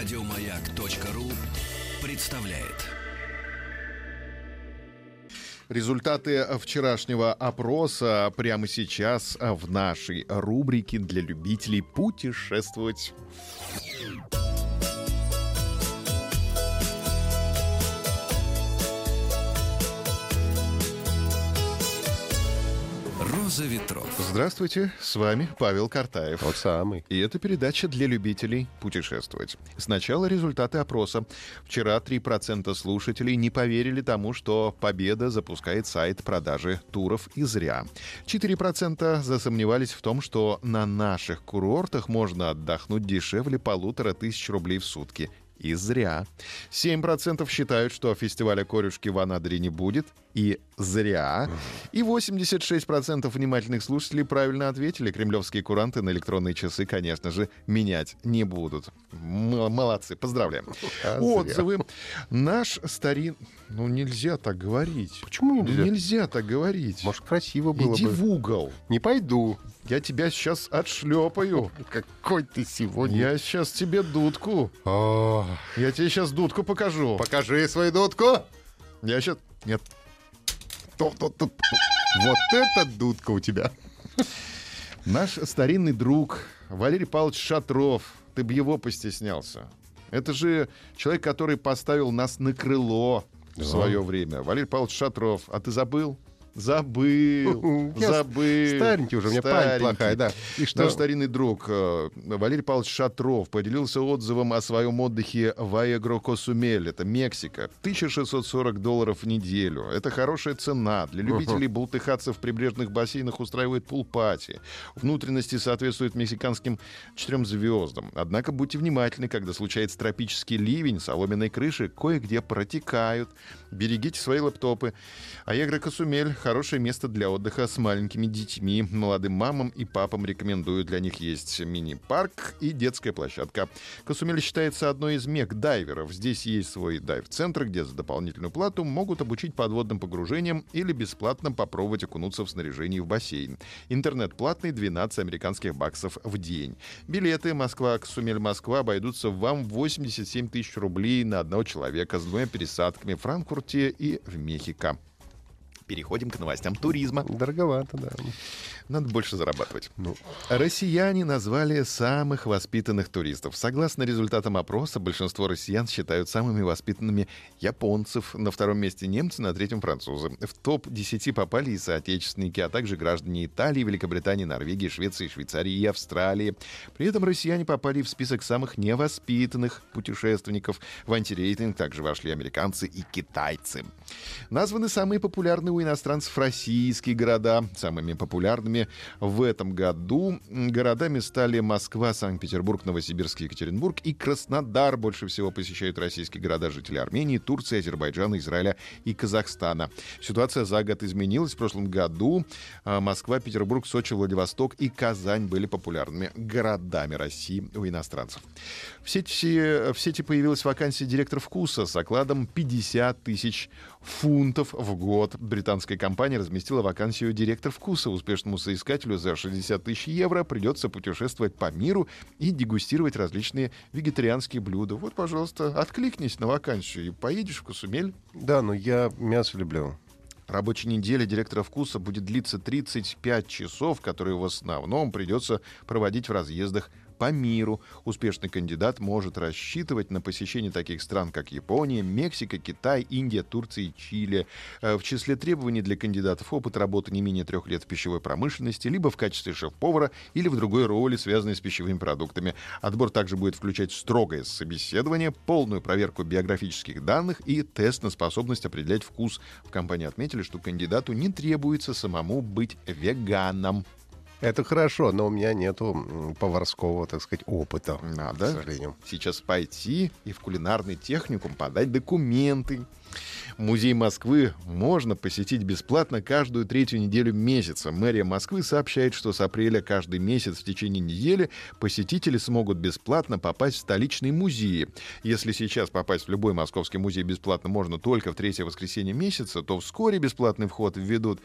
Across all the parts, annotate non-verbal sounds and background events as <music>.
Радиомаяк.ру представляет. Результаты вчерашнего опроса прямо сейчас в нашей рубрике для любителей путешествовать. «Роза ветров». Здравствуйте, с вами Павел Картаев. Тот самый. И это передача для любителей путешествовать. Сначала результаты опроса. Вчера 3% слушателей не поверили тому, что Победа запускает сайт продажи туров и зря. 4% засомневались в том, что на наших курортах можно отдохнуть дешевле полутора тысяч рублей в сутки. И зря. 7% считают, что фестиваля корюшки в Анадыре не будет. И зря. И 86% внимательных слушателей правильно ответили. Кремлевские куранты на электронные часы, конечно же, менять не будут. М- молодцы, поздравляем. <laughs> А зря. Отзывы. Наш старин... Ну, нельзя так говорить. Почему нельзя? Нельзя так говорить. Может, красиво было Иди бы. в угол. Не пойду. Я тебя сейчас отшлепаю. Какой ты сегодня. Я сейчас тебе дудку. Я тебе сейчас дудку покажу. покажи свою дудку. Я сейчас... Нет. Вот это дудка у тебя. Наш старинный друг Валерий Павлович Шатров. Ты бы его постеснялся. Это же человек, который поставил нас на крыло в свое время. Валерий Павлович Шатров. А ты забыл? Забыл, забыл. старенький уже, у меня память Старенький. плохая, да. И что? Наш старинный друг э, Валерий Павлович Шатров поделился отзывом о своем отдыхе в Аэгро-Косумель. Это Мексика. 1640 долларов в неделю. Это хорошая цена. Для любителей бултыхаться в прибрежных бассейнах устраивает пул-пати. Внутренности соответствуют мексиканским четырем звездам. Однако будьте внимательны, когда случается тропический ливень, соломенные крыши кое-где протекают. Берегите свои лэптопы. Аэгро-Косумель — хорошее место для отдыха с маленькими детьми. Молодым мамам и папам рекомендую. Для них есть мини-парк и детская площадка. Косумель считается одной из мег дайверов. Здесь есть свой дайв-центр, где за дополнительную плату могут обучить подводным погружениям или бесплатно попробовать окунуться в снаряжении в бассейн. Интернет платный 12 американских баксов в день. Билеты Москва-Косумель-Москва обойдутся вам в 87 тысяч рублей на одного человека с двумя пересадками в Франкфурте и в Мехико. Переходим к новостям туризма. Дороговато, да. Надо больше зарабатывать. Ну. Россияне назвали самых воспитанных туристов. Согласно результатам опроса, большинство россиян считают самыми воспитанными японцев. На втором месте немцы, на третьем французы. В топ-10 попали и соотечественники, а также граждане Италии, Великобритании, Норвегии, Швеции, Швейцарии и Австралии. При этом россияне попали в список самых невоспитанных путешественников. В антирейтинг также вошли американцы и китайцы. Названы самые популярные у иностранцев российские города. Самыми популярными в этом году городами стали Москва, Санкт-Петербург, Новосибирск, Екатеринбург и Краснодар. Больше всего посещают российские города жители Армении, Турции, Азербайджана, Израиля и Казахстана. Ситуация за год изменилась. В прошлом году а, Москва, Петербург, Сочи, Владивосток и Казань были популярными городами России у иностранцев. В сети, в сети появилась вакансия директора вкуса с окладом 50 тысяч фунтов в год. Британская компания разместила вакансию директор вкуса. Успешному соискателю за 60 тысяч евро придется путешествовать по миру и дегустировать различные вегетарианские блюда. Вот, пожалуйста, откликнись на вакансию и поедешь в Косумель. Да, но я мясо люблю. Рабочая неделя директора вкуса будет длиться 35 часов, которые в основном придется проводить в разъездах по миру. Успешный кандидат может рассчитывать на посещение таких стран, как Япония, Мексика, Китай, Индия, Турция и Чили. Э, В числе требований для кандидатов опыт работы не менее трех лет в пищевой промышленности, либо в качестве шеф-повара или в другой роли, связанной с пищевыми продуктами. Отбор также будет включать строгое собеседование, полную проверку биографических данных и тест на способность определять вкус. В компании отметили, что кандидату не требуется самому быть веганом. Это хорошо, но у меня нету поварского, так сказать, опыта. К Надо сожалению. сейчас пойти и в кулинарный техникум подать документы. Музей Москвы можно посетить бесплатно каждую третью неделю месяца. Мэрия Москвы сообщает, что с апреля каждый месяц в течение недели посетители смогут бесплатно попасть в столичные музеи. Если сейчас попасть в любой московский музей бесплатно можно только в третье воскресенье месяца, то вскоре бесплатный вход введут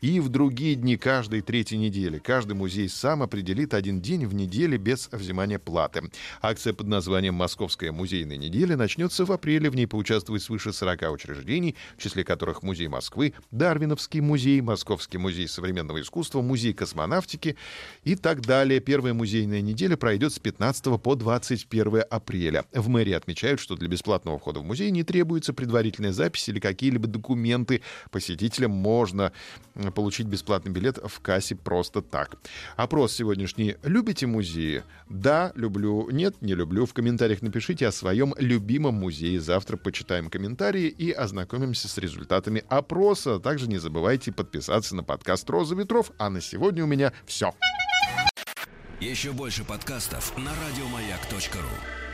и в другие дни каждой третьей недели. Каждый музей сам определит один день в неделе без взимания платы. Акция под названием «Московская музейная неделя» начнется в апреле. В ней поучаствует свыше 40 учреждений, в числе которых Музей Москвы, Дарвиновский музей, Московский музей современного искусства, Музей космонавтики и так далее. Первая музейная неделя пройдет с 15 по 21 апреля. В мэрии отмечают, что для бесплатного входа в музей не требуется предварительная запись или какие-либо документы. Посетителям можно получить бесплатный билет в кассе просто так. Опрос сегодняшний. Любите музеи? Да, люблю. Нет, не люблю. В комментариях напишите о своем любимом музее. Завтра почитаем комментарии и ознакомимся с результатами опроса. Также не забывайте подписаться на подкаст «Роза ветров». А на сегодня у меня все. Еще больше подкастов на радиомаяк.ру